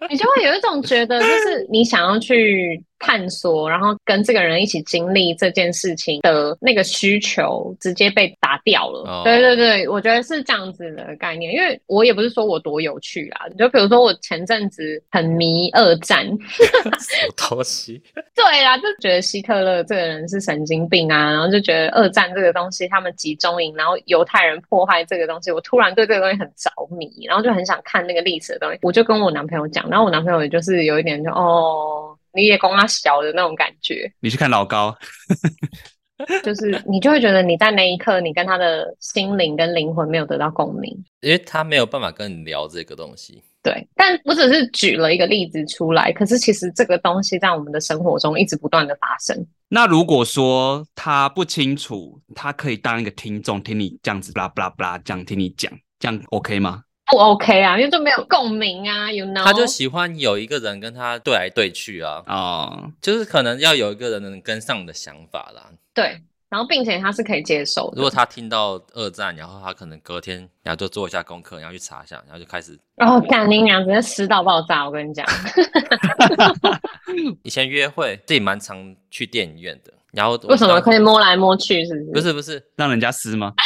你就会有一种觉得，就是你想要去。”探索，然后跟这个人一起经历这件事情的那个需求，直接被打掉了。Oh. 对对对，我觉得是这样子的概念。因为我也不是说我多有趣啦，就比如说我前阵子很迷二战，什么东西？对啦，就觉得希特勒这个人是神经病啊，然后就觉得二战这个东西，他们集中营，然后犹太人破坏这个东西，我突然对这个东西很着迷，然后就很想看那个历史的东西。我就跟我男朋友讲，然后我男朋友也就是有一点就哦。你也供他小的那种感觉，你去看老高，就是你就会觉得你在那一刻，你跟他的心灵跟灵魂没有得到共鸣，因为他没有办法跟你聊这个东西。对，但我只是举了一个例子出来，可是其实这个东西在我们的生活中一直不断的发生。那如果说他不清楚，他可以当一个听众，听你这样子，巴拉巴拉巴拉这样听你讲，这样 OK 吗？不 OK 啊，因为就没有共鸣啊，you know。他就喜欢有一个人跟他对来对去啊，啊，oh. 就是可能要有一个人能跟上你的想法啦。对，然后并且他是可以接受的。如果他听到二战，然后他可能隔天然后就做一下功课，然后去查一下，然后就开始。哦，干你娘，直接湿到爆炸！我跟你讲，以前约会自己蛮常去电影院的，然后为什么可以摸来摸去？是不是？不是不是，让人家撕吗？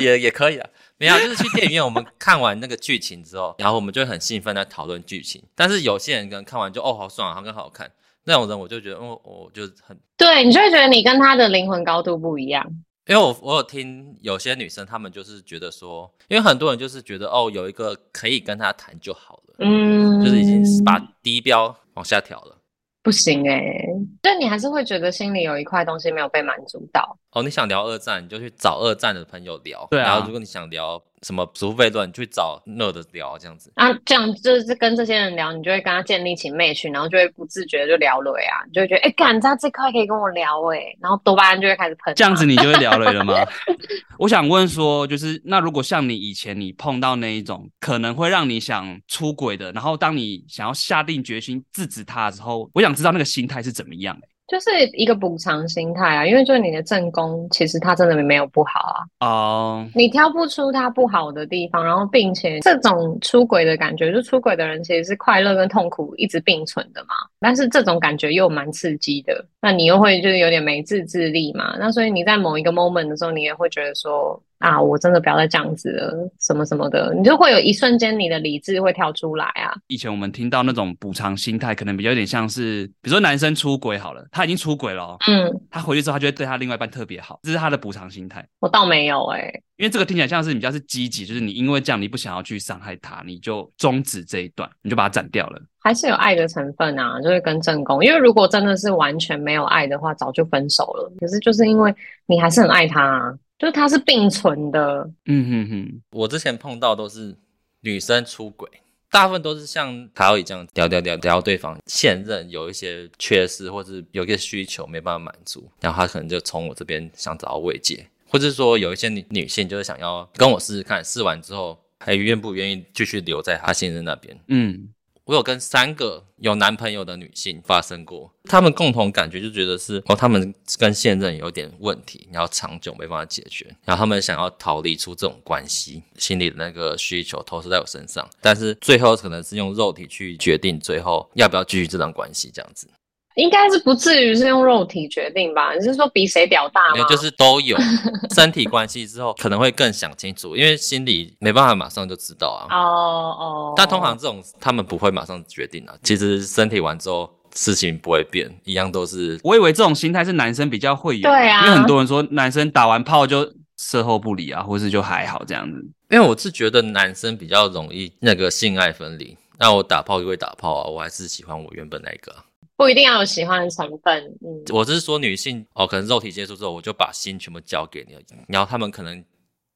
也也可以啊。没有，就是去电影院，我们看完那个剧情之后，然后我们就会很兴奋在讨论剧情。但是有些人可能看完就哦好爽啊，好跟好看，那种人我就觉得哦，我就很对，你就会觉得你跟他的灵魂高度不一样。因为我我有听有些女生，她们就是觉得说，因为很多人就是觉得哦，有一个可以跟他谈就好了，嗯，就是已经把低标往下调了。不行哎、欸，就你还是会觉得心里有一块东西没有被满足到。哦，你想聊二战，你就去找二战的朋友聊。对啊。然后如果你想聊什么祖父悖论，你去找那的聊这样子。啊，这样就是跟这些人聊，你就会跟他建立起 match，然后就会不自觉就聊了啊，你就会觉得哎，干他这块可以跟我聊哎，然后多巴胺就会开始喷。这样子你就会聊了了吗？我想问说，就是那如果像你以前你碰到那一种可能会让你想出轨的，然后当你想要下定决心制止他的时候，我想知道那个心态是怎么样的。就是一个补偿心态啊，因为就是你的正宫，其实他真的没有不好啊。哦。Uh... 你挑不出他不好的地方，然后并且这种出轨的感觉，就出轨的人其实是快乐跟痛苦一直并存的嘛。但是这种感觉又蛮刺激的，那你又会就是有点没自制力嘛。那所以你在某一个 moment 的时候，你也会觉得说。啊，我真的不要再这样子了，什么什么的，你就会有一瞬间你的理智会跳出来啊。以前我们听到那种补偿心态，可能比较有点像是，比如说男生出轨好了，他已经出轨了哦，嗯，他回去之后，他就会对他另外一半特别好，这是他的补偿心态。我倒没有哎、欸，因为这个听起来像是你比较是积极，就是你因为这样你不想要去伤害他，你就终止这一段，你就把它斩掉了。还是有爱的成分啊，就是跟正宫，因为如果真的是完全没有爱的话，早就分手了。可是就是因为你还是很爱他啊。就是它是并存的，嗯哼哼。我之前碰到都是女生出轨，大部分都是像卡奥伊这样聊聊聊聊对方现任有一些缺失，或是有一些需求没办法满足，然后他可能就从我这边想找到慰藉，或者说有一些女女性就是想要跟我试试看，试完之后还愿不愿意继续留在他现任那边，嗯。我有跟三个有男朋友的女性发生过，她们共同感觉就觉得是哦，他们跟现任有点问题，然后长久没办法解决，然后他们想要逃离出这种关系，心里的那个需求投射在我身上，但是最后可能是用肉体去决定最后要不要继续这段关系这样子。应该是不至于是用肉体决定吧？你是说比谁屌大吗？没就是都有 身体关系之后，可能会更想清楚，因为心里没办法马上就知道啊。哦哦。但通常这种他们不会马上决定啊。其实身体完之后，事情不会变，一样都是。我以为这种心态是男生比较会有，对啊。因为很多人说男生打完炮就事后不理啊，或是就还好这样子。因为我是觉得男生比较容易那个性爱分离。那我打炮就会打炮啊，我还是喜欢我原本那个。不一定要有喜欢的成分，嗯，我是说女性哦，可能肉体接触之后，我就把心全部交给你了，然后他们可能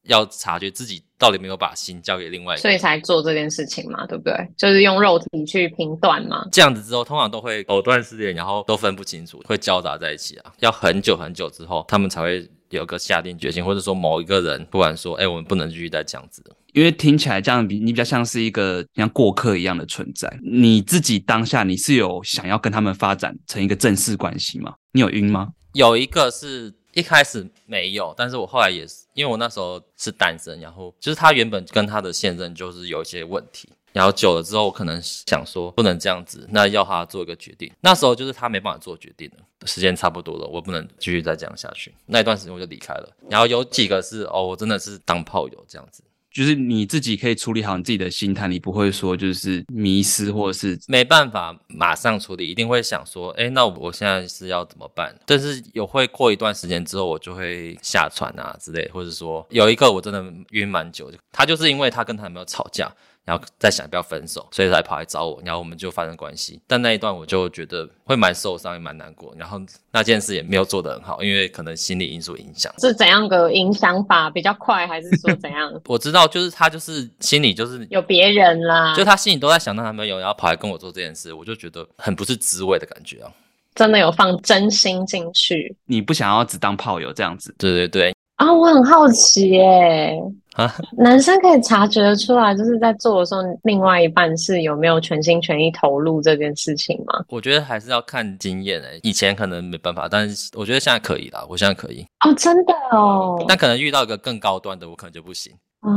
要察觉自己到底没有把心交给另外一个，所以才做这件事情嘛，对不对？就是用肉体去评断嘛。这样子之后，通常都会藕断丝连，然后都分不清楚，会交杂在一起啊。要很久很久之后，他们才会有个下定决心，或者说某一个人突然说：“哎，我们不能继续再这样子。”因为听起来这样比你比较像是一个像过客一样的存在。你自己当下你是有想要跟他们发展成一个正式关系吗？你有晕吗？有一个是一开始没有，但是我后来也是，因为我那时候是单身，然后就是他原本跟他的现任就是有一些问题，然后久了之后，我可能想说不能这样子，那要他做一个决定。那时候就是他没办法做决定了，时间差不多了，我不能继续再这样下去。那一段时间我就离开了。然后有几个是哦，我真的是当炮友这样子。就是你自己可以处理好你自己的心态，你不会说就是迷失或者是没办法马上处理，一定会想说，哎，那我现在是要怎么办？但是有会过一段时间之后，我就会下船啊之类，或者说有一个我真的晕蛮久，他就是因为他跟他男朋友吵架。然后再想要不要分手，所以才跑来找我，然后我们就发生关系。但那一段我就觉得会蛮受伤，也蛮难过。然后那件事也没有做得很好，因为可能心理因素影响。是怎样个影响法比较快，还是说怎样？我知道，就是他就是心里就是有别人啦，就他心里都在想到他没有，然后跑来跟我做这件事，我就觉得很不是滋味的感觉啊。真的有放真心进去，你不想要只当炮友这样子？对对对。啊，我很好奇耶，啊，男生可以察觉得出来，就是在做的时候，另外一半是有没有全心全意投入这件事情吗？我觉得还是要看经验诶，以前可能没办法，但是我觉得现在可以啦，我现在可以。哦，真的哦。但可能遇到一个更高端的，我可能就不行。哦，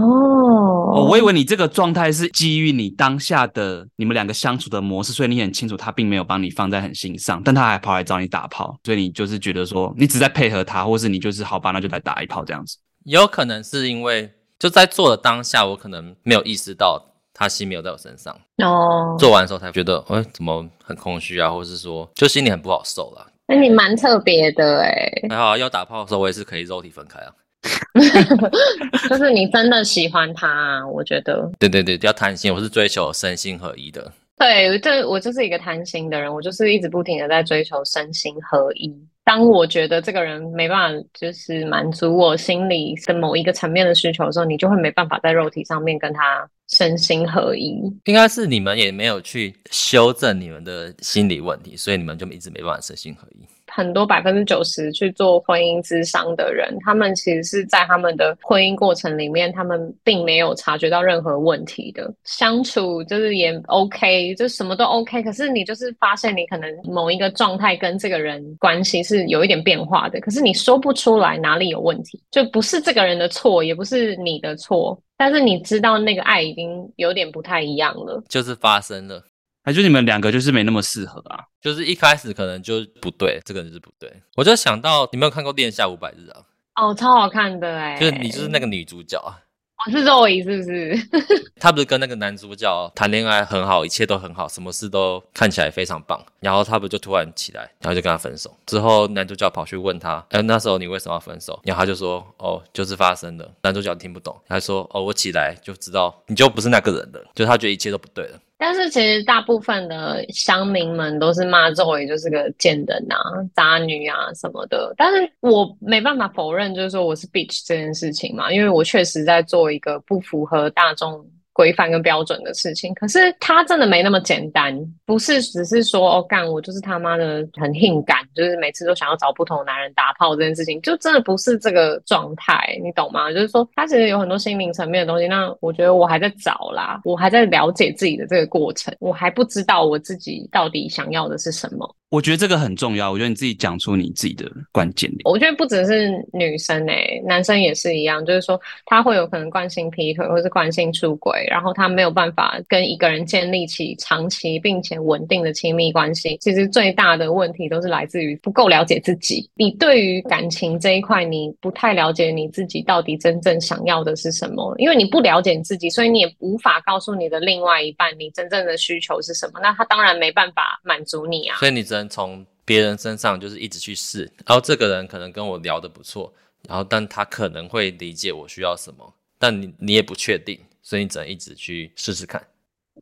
哦，我以为你这个状态是基于你当下的你们两个相处的模式，所以你很清楚他并没有把你放在很心上，但他还跑来找你打炮，所以你就是觉得说你只在配合他，或是你就是好吧，那就来打一炮这样子。有可能是因为就在做的当下，我可能没有意识到他心没有在我身上哦，做完的时候才觉得，哎、欸，怎么很空虚啊，或是说就心里很不好受啦。那你蛮特别的哎，还好要打炮的时候，我也是可以肉体分开啊。就是你真的喜欢他，啊，我觉得。对对对，比较贪心，我是追求身心合一的。对，这我就是一个贪心的人，我就是一直不停的在追求身心合一。当我觉得这个人没办法就是满足我心里的某一个层面的需求的时候，你就会没办法在肉体上面跟他身心合一。应该是你们也没有去修正你们的心理问题，所以你们就一直没办法身心合一。很多百分之九十去做婚姻咨商的人，他们其实是在他们的婚姻过程里面，他们并没有察觉到任何问题的，相处就是也 OK，就什么都 OK。可是你就是发现你可能某一个状态跟这个人关系是有一点变化的，可是你说不出来哪里有问题，就不是这个人的错，也不是你的错，但是你知道那个爱已经有点不太一样了，就是发生了。还就你们两个就是没那么适合啊，就是一开始可能就不对，这个人就是不对。我就想到你没有看过《恋夏五百日》啊？哦，超好看的哎！就是你就是那个女主角啊？哦是 Zoe 是不是？她不是跟那个男主角谈恋爱很好，一切都很好，什么事都看起来非常棒。然后他不就突然起来，然后就跟他分手。之后男主角跑去问他，哎，那时候你为什么要分手？然后他就说，哦，就是发生了。男主角听不懂，他说，哦，我起来就知道你就不是那个人了，就他觉得一切都不对了。但是其实大部分的乡民们都是骂周围就是个贱人啊、渣女啊什么的。但是我没办法否认，就是说我是 bitch 这件事情嘛，因为我确实在做一个不符合大众规范跟标准的事情，可是他真的没那么简单，不是只是说哦干我就是他妈的很性感，就是每次都想要找不同的男人打炮这件事情，就真的不是这个状态，你懂吗？就是说他其实有很多心灵层面的东西，那我觉得我还在找啦，我还在了解自己的这个过程，我还不知道我自己到底想要的是什么。我觉得这个很重要。我觉得你自己讲出你自己的关键点。我觉得不只是女生诶、欸，男生也是一样。就是说，他会有可能惯性劈腿，或是惯性出轨，然后他没有办法跟一个人建立起长期并且稳定的亲密关系。其实最大的问题都是来自于不够了解自己。你对于感情这一块，你不太了解你自己到底真正想要的是什么。因为你不了解你自己，所以你也无法告诉你的另外一半你真正的需求是什么。那他当然没办法满足你啊。所以你只从别人身上就是一直去试，然后这个人可能跟我聊得不错，然后但他可能会理解我需要什么，但你你也不确定，所以你只能一直去试试看。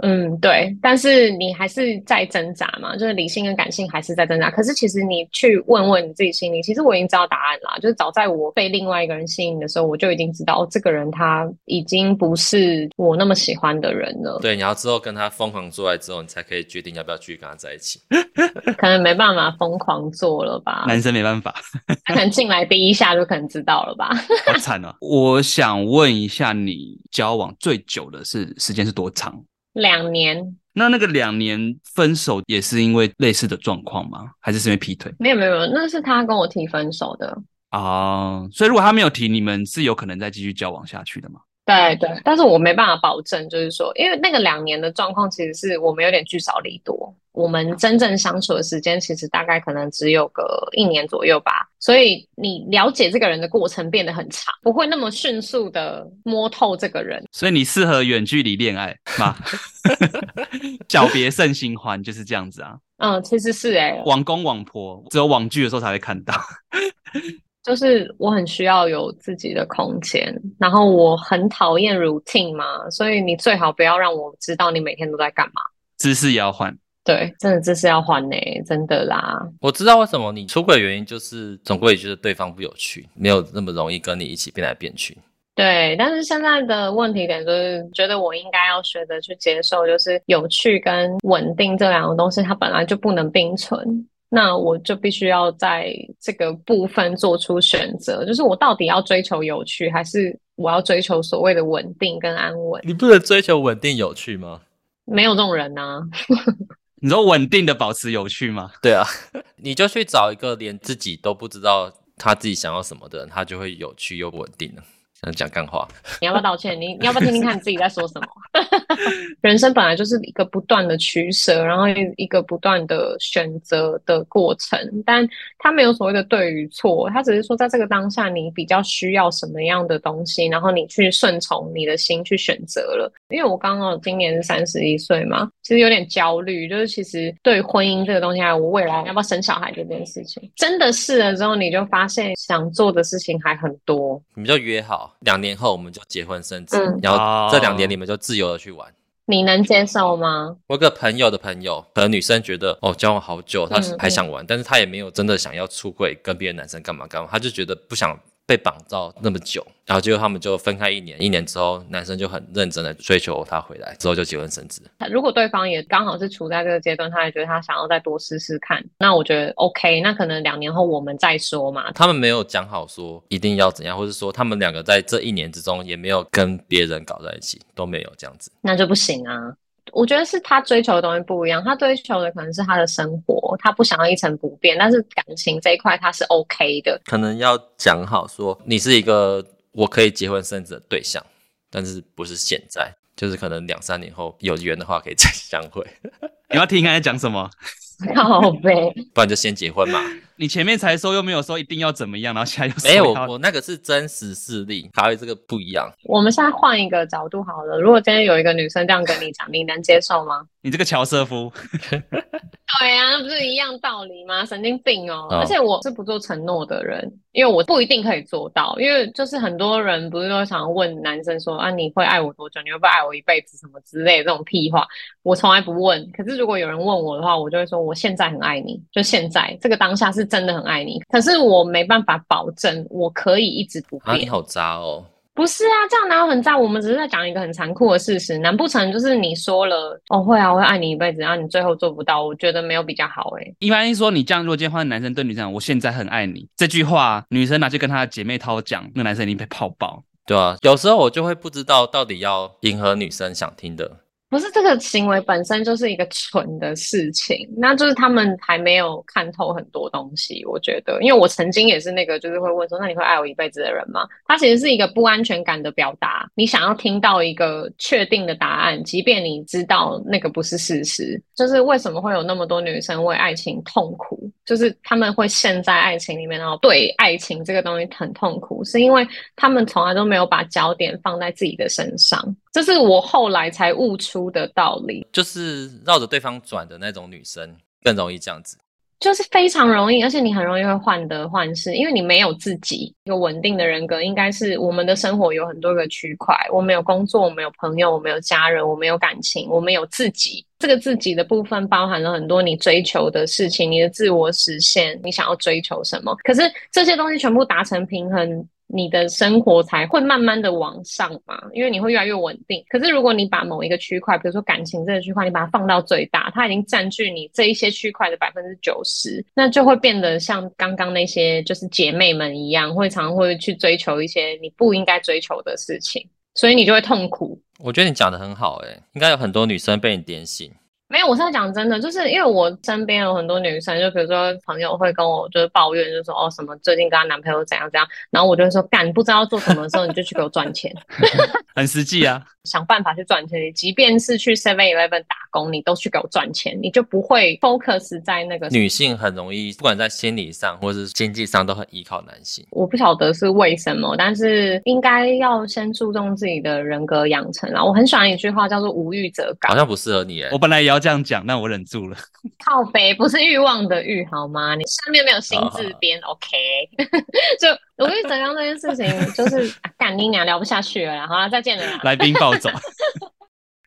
嗯，对，但是你还是在挣扎嘛，就是理性跟感性还是在挣扎。可是其实你去问问你自己心里，其实我已经知道答案啦。就是早在我被另外一个人吸引的时候，我就已经知道，哦，这个人他已经不是我那么喜欢的人了。对，你要之后跟他疯狂做爱之后，你才可以决定要不要继续跟他在一起。可能没办法疯狂做了吧？男生没办法，他可能进来第一下就可能知道了吧？好惨啊！我想问一下，你交往最久的是时间是多长？两年，那那个两年分手也是因为类似的状况吗？还是是因为劈腿？没有没有没有，那是他跟我提分手的啊。所以如果他没有提，你们是有可能再继续交往下去的吗？对对，但是我没办法保证，就是说，因为那个两年的状况，其实是我们有点聚少离多。我们真正相处的时间，其实大概可能只有个一年左右吧。所以你了解这个人的过程变得很长，不会那么迅速的摸透这个人。所以你适合远距离恋爱吗？小别胜新欢就是这样子啊。嗯，其实是哎、欸，网公网婆只有网剧的时候才会看到。就是我很需要有自己的空间，然后我很讨厌 routine 嘛，所以你最好不要让我知道你每天都在干嘛。姿势也要换，对，真的这是要还呢，真的啦。我知道为什么你出轨的原因，就是总归也觉得对方不有趣，没有那么容易跟你一起变来变去。对，但是现在的问题点就是，觉得我应该要学着去接受，就是有趣跟稳定这两个东西，它本来就不能并存。那我就必须要在这个部分做出选择，就是我到底要追求有趣，还是我要追求所谓的稳定跟安稳？你不能追求稳定有趣吗？没有这种人啊！你说稳定的保持有趣吗？对啊，你就去找一个连自己都不知道他自己想要什么的人，他就会有趣又稳定了。想讲干话，你要不要道歉？你你要不要听听看你自己在说什么？人生本来就是一个不断的取舍，然后一个不断的选择的过程，但它没有所谓的对与错，它只是说在这个当下你比较需要什么样的东西，然后你去顺从你的心去选择了。因为我刚好今年是三十一岁嘛，其实有点焦虑，就是其实对婚姻这个东西，还有我未来要不要生小孩这件事情，真的试了之后，你就发现想做的事情还很多，你们就约好。两年后我们就结婚生子，嗯、然后这两年你们就自由的去玩。你能接受吗？我有个朋友的朋友，可能女生觉得哦，交往好久，她还想玩，嗯嗯，但是她也没有真的想要出轨跟别的男生干嘛干嘛，她就觉得不想被绑到那么久，然后结果他们就分开一年，一年之后男生就很认真的追求她回来，之后就结婚生子。如果对方也刚好是处在这个阶段，他也觉得他想要再多试试看，那我觉得 OK，那可能两年后我们再说嘛。他们没有讲好说一定要怎样，或是说他们两个在这一年之中也没有跟别人搞在一起，都没有这样子，那就不行啊。我觉得是他追求的东西不一样，他追求的可能是他的生活，他不想要一成不变。但是感情这一块他是 OK 的，可能要讲好说，你是一个我可以结婚生子的对象，但是不是现在，就是可能两三年后有缘的话可以再 相会。你要听刚才讲什么？靠呗，不然就先结婚嘛。你前面才说又没有说一定要怎么样，然后现在又说没有，我我那个是真实事例，卡位这个不一样。我们现在换一个角度好了，如果今天有一个女生这样跟你讲，你能接受吗？你这个乔瑟夫。对啊，那不是一样道理吗？神经病哦！而且我是不做承诺的人，因为我不一定可以做到。因为就是很多人不是都想问男生说啊，你会爱我多久？你会不会爱我一辈子？什么之类的这种屁话，我从来不问。可是如果有人问我的话，我就会说我现在很爱你，就现在这个当下是真的很爱你。可是我没办法保证我可以一直不变。啊，你好渣哦！不是啊，这样哪有很渣？我们只是在讲一个很残酷的事实。难不成就是你说了哦会啊，我会爱你一辈子，然后你最后做不到？我觉得没有比较好诶。一般说你这样，如果今天换男生对女生讲，我现在很爱你这句话，女生拿去跟她的姐妹掏讲，那个男生一定被泡爆。对啊，有时候我就会不知道到底要迎合女生想听的。不是这个行为本身就是一个蠢的事情，那就是他们还没有看透很多东西。我觉得，因为我曾经也是那个，就是会问说，那你会爱我一辈子的人吗？他其实是一个不安全感的表达。你想要听到一个确定的答案，即便你知道那个不是事实。就是为什么会有那么多女生为爱情痛苦？就是他们会陷在爱情里面，然后对爱情这个东西很痛苦，是因为他们从来都没有把焦点放在自己的身上。这是我后来才悟出的道理，就是绕着对方转的那种女生更容易这样子，就是非常容易，而且你很容易会患得患失，因为你没有自己一个稳定的人格。应该是我们的生活有很多个区块，我们有工作，我们有朋友，我们有家人，我们有感情，我们有自己。这个自己的部分包含了很多你追求的事情，你的自我实现，你想要追求什么？可是这些东西全部达成平衡。你的生活才会慢慢的往上嘛，因为你会越来越稳定。可是如果你把某一个区块，比如说感情这个区块，你把它放到最大，它已经占据你这一些区块的百分之九十，那就会变得像刚刚那些就是姐妹们一样，会常会去追求一些你不应该追求的事情，所以你就会痛苦。我觉得你讲的很好，欸，诶，应该有很多女生被你点醒。没有，我是要讲真的，就是因为我身边有很多女生，就比如说朋友会跟我就是抱怨，就说哦什么最近跟她男朋友怎样怎样，然后我就会说干，不知道做什么的时候，你就去给我赚钱，很实际啊，想办法去赚钱，即便是去 Seven Eleven 打工，你都去给我赚钱，你就不会 focus 在那个。女性很容易，不管在心理上或是经济上，都很依靠男性。我不晓得是为什么，但是应该要先注重自己的人格养成啊。我很喜欢一句话叫做“无欲则刚”，好像不适合你诶。我本来也要。这样讲，但我忍住了。靠北不是欲望的欲，好吗？你上面没有心字边，OK？就无欲则刚这件事情，就是干你娘聊不下去了。好了，再见了。来宾暴走。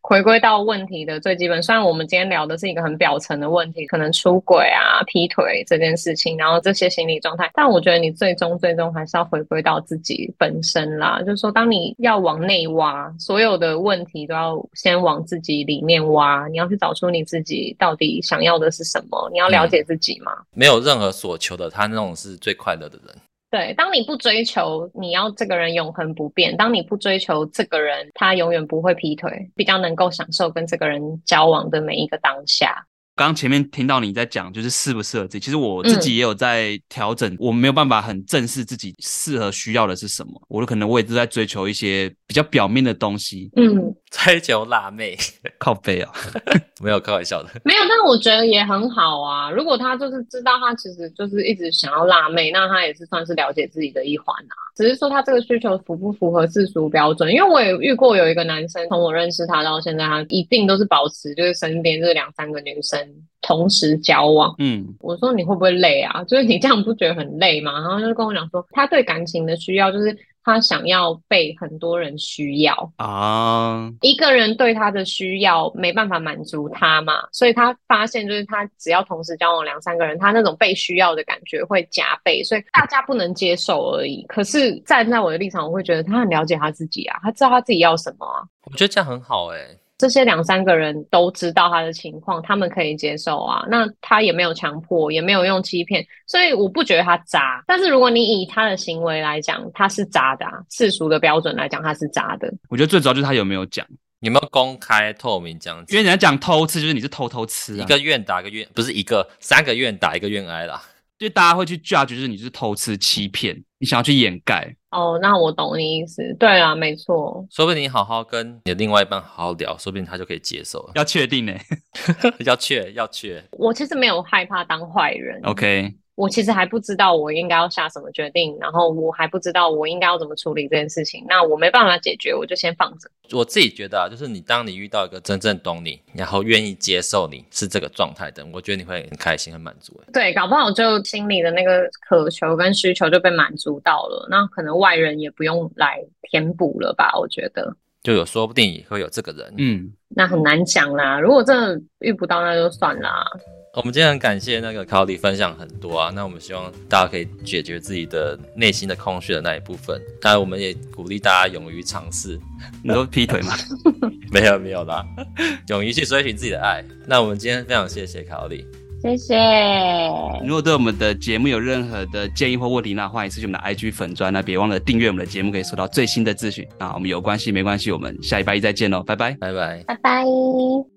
回归到问题的最基本，虽然我们今天聊的是一个很表层的问题，可能出轨啊、劈腿这件事情，然后这些心理状态，但我觉得你最终最终还是要回归到自己本身啦。就是说，当你要往内挖，所有的问题都要先往自己里面挖，你要去找出你自己到底想要的是什么，你要了解自己嘛。嗯，没有任何所求的，他那种是最快乐的人。对，当你不追求你要这个人永恒不变，当你不追求这个人他永远不会劈腿，比较能够享受跟这个人交往的每一个当下。刚刚前面听到你在讲，就是适不适合自己。其实我自己也有在调整，嗯、我没有办法很正视自己适合需要的是什么。我可能我也是在追求一些比较表面的东西。嗯，追求辣妹，靠背啊，没有开玩笑的。没有，但我觉得也很好啊。如果他就是知道他其实就是一直想要辣妹，那他也是算是了解自己的一环啊。只是说他这个需求符不符合世俗标准？因为我也遇过有一个男生，从我认识他到现在，他一定都是保持就是身边这两三个女生。同时交往，嗯，我说你会不会累啊？就是你这样不觉得很累吗？然后就跟我讲说，他对感情的需要就是他想要被很多人需要啊。一个人对他的需要没办法满足他嘛，所以他发现就是他只要同时交往两三个人，他那种被需要的感觉会加倍，所以大家不能接受而已。可是站在我的立场，我会觉得他很了解他自己啊，他知道他自己要什么啊。我觉得这样很好哎、欸。这些两三个人都知道他的情况，他们可以接受啊。那他也没有强迫，也没有用欺骗，所以我不觉得他渣。但是如果你以他的行为来讲，他是渣的啊。世俗的标准来讲，他是渣的。我觉得最主要就是他有没有讲，有没有公开透明这样子。因为人家讲偷吃，就是你是偷偷吃啊。一个愿打一个愿，不是一个三个愿打一个愿挨啦。就大家会去 judge，就是你是偷吃欺骗，你想要去掩盖。哦，那我懂你意思。对啊，没错。说不定你好好跟你的另外一半好好聊，说不定他就可以接受了。要确定呢？要确要确。我其实没有害怕当坏人。OK。我其实还不知道我应该要下什么决定，然后我还不知道我应该要怎么处理这件事情。那我没办法解决，我就先放着。我自己觉得啊，就是你当你遇到一个真正懂你，然后愿意接受你是这个状态的，我觉得你会很开心、很满足。对，搞不好就心里的那个渴求跟需求就被满足到了，那可能外人也不用来填补了吧？我觉得就有说不定也会有这个人。嗯，那很难讲啦。如果真的遇不到，那就算啦。我们今天很感谢那个考里分享很多啊，那我们希望大家可以解决自己的内心的空虚的那一部分。当然，我们也鼓励大家勇于尝试。你说劈腿吗？没有没有啦，勇于去追寻自己的爱。那我们今天非常谢谢考里，谢谢。如果对我们的节目有任何的建议或问题，那欢迎私讯我们的 IG 粉专，那别忘了订阅我们的节目，可以收到最新的资讯。那我们有关系没关系，我们下礼拜一再见喽，拜拜，拜拜，拜拜。